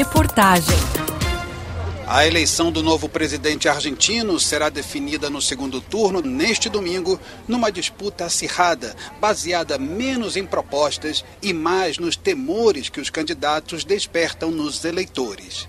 Reportagem. A eleição do novo presidente argentino será definida no segundo turno neste domingo, numa disputa acirrada, baseada menos em propostas e mais nos temores que os candidatos despertam nos eleitores.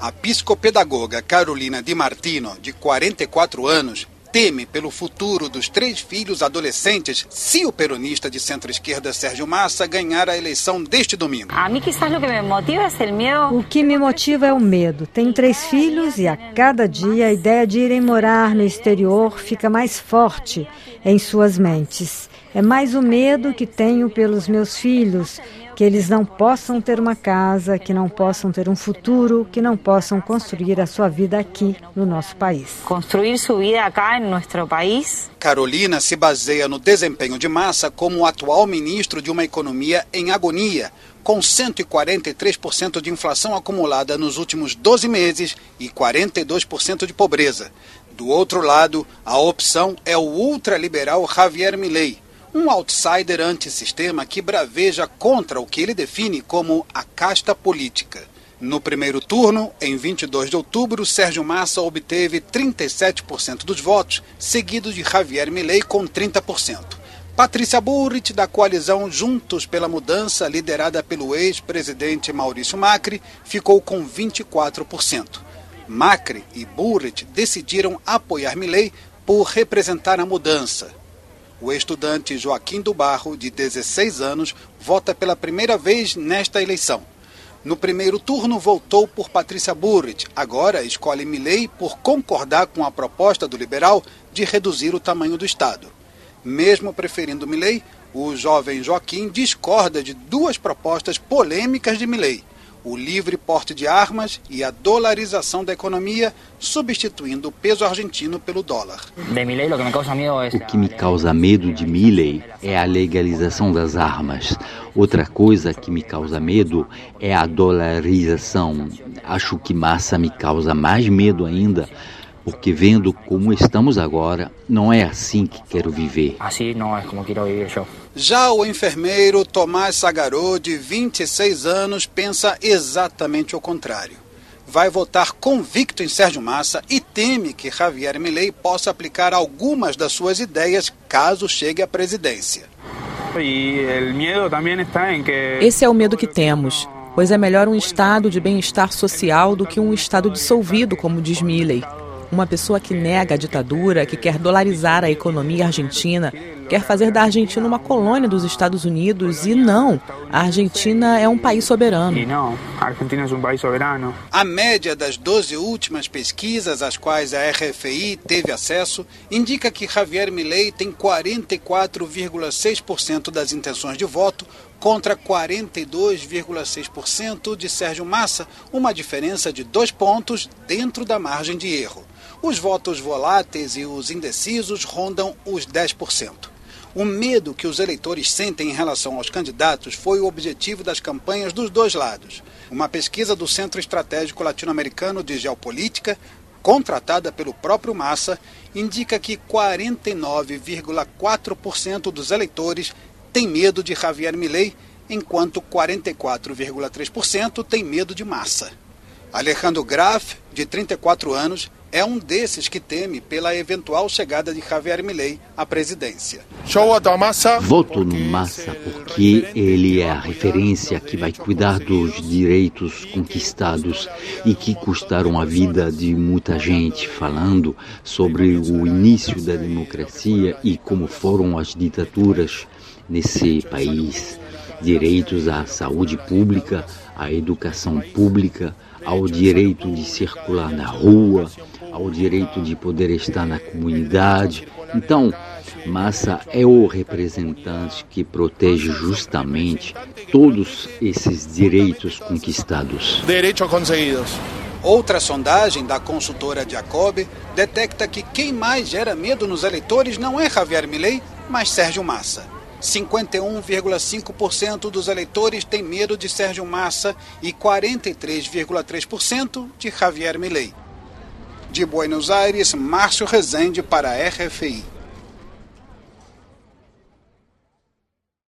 A psicopedagoga Carolina Di Martino, de 44 anos, teme pelo futuro dos três filhos adolescentes se o peronista de centro-esquerda Sérgio Massa ganhar a eleição deste domingo. A mim, quizás, o que me motiva é o medo. O que me motiva é o medo. Tenho três filhos e a cada dia a ideia de irem morar no exterior fica mais forte em suas mentes. É mais o medo que tenho pelos meus filhos, que eles não possam ter uma casa, que não possam ter um futuro, que não possam construir a sua vida aqui no nosso país. Construir sua vida aqui em nosso país. Carolina se baseia no desempenho de Massa como o atual ministro de uma economia em agonia, com 143% de inflação acumulada nos últimos 12 meses e 42% de pobreza. Do outro lado, a opção é o ultraliberal Javier Milei, um outsider antissistema que braveja contra o que ele define como a casta política. No primeiro turno, em 22 de outubro, Sérgio Massa obteve 37% dos votos, seguido de Javier Milei com 30%. Patrícia Burrit, da coalizão Juntos pela Mudança, liderada pelo ex-presidente Maurício Macri, ficou com 24%. Macri e Burrit decidiram apoiar Milei por representar a mudança, o estudante Joaquim do Barro, de 16 anos, vota pela primeira vez nesta eleição. No primeiro turno, votou por Patrícia Burrit. Agora escolhe Milley por concordar com a proposta do liberal de reduzir o tamanho do Estado. Mesmo preferindo Milley, o jovem Joaquim discorda de duas propostas polêmicas de Milley o livre porte de armas e a dolarização da economia, substituindo o peso argentino pelo dólar. O que me causa medo de Milley é a legalização das armas. Outra coisa que me causa medo é a dolarização. Acho que Massa me causa mais medo ainda porque vendo como estamos agora, não é assim que quero viver. Assim não é como quero viver eu. Já o enfermeiro Tomás Sagarô, de 26 anos, pensa exatamente o contrário. Vai votar convicto em Sérgio Massa e teme que Javier Milei possa aplicar algumas das suas ideias caso chegue à presidência. Esse é o medo que temos, pois é melhor um estado de bem-estar social do que um estado dissolvido, como diz Milley. Uma pessoa que nega a ditadura, que quer dolarizar a economia argentina, quer fazer da Argentina uma colônia dos Estados Unidos e não, a Argentina é um país soberano. E não, a Argentina é um país soberano. A média das 12 últimas pesquisas às quais a RFI teve acesso indica que Javier Milei tem 44,6% das intenções de voto contra 42,6% de Sérgio Massa, uma diferença de dois pontos dentro da margem de erro. Os votos voláteis e os indecisos rondam os 10%. O medo que os eleitores sentem em relação aos candidatos foi o objetivo das campanhas dos dois lados. Uma pesquisa do Centro Estratégico Latino-Americano de Geopolítica, contratada pelo próprio Massa, indica que 49,4% dos eleitores têm medo de Javier Milei, enquanto 44,3% têm medo de Massa. Alejandro Graf, de 34 anos, é um desses que teme pela eventual chegada de Javier Milei à presidência. Voto no Massa porque ele é a referência que vai cuidar dos direitos conquistados e que custaram a vida de muita gente, falando sobre o início da democracia e como foram as ditaduras nesse país. Direitos à saúde pública, à educação pública, ao direito de circular na rua, ao direito de poder estar na comunidade. Então, Massa é o representante que protege justamente todos esses direitos conquistados. Direitos conseguidos. Outra sondagem da consultora Jacob detecta que quem mais gera medo nos eleitores não é Javier Milei, mas Sérgio Massa. 51,5% dos eleitores têm medo de Sérgio Massa e 43,3% de Javier Milei. De Buenos Aires, Márcio Rezende para a RFI.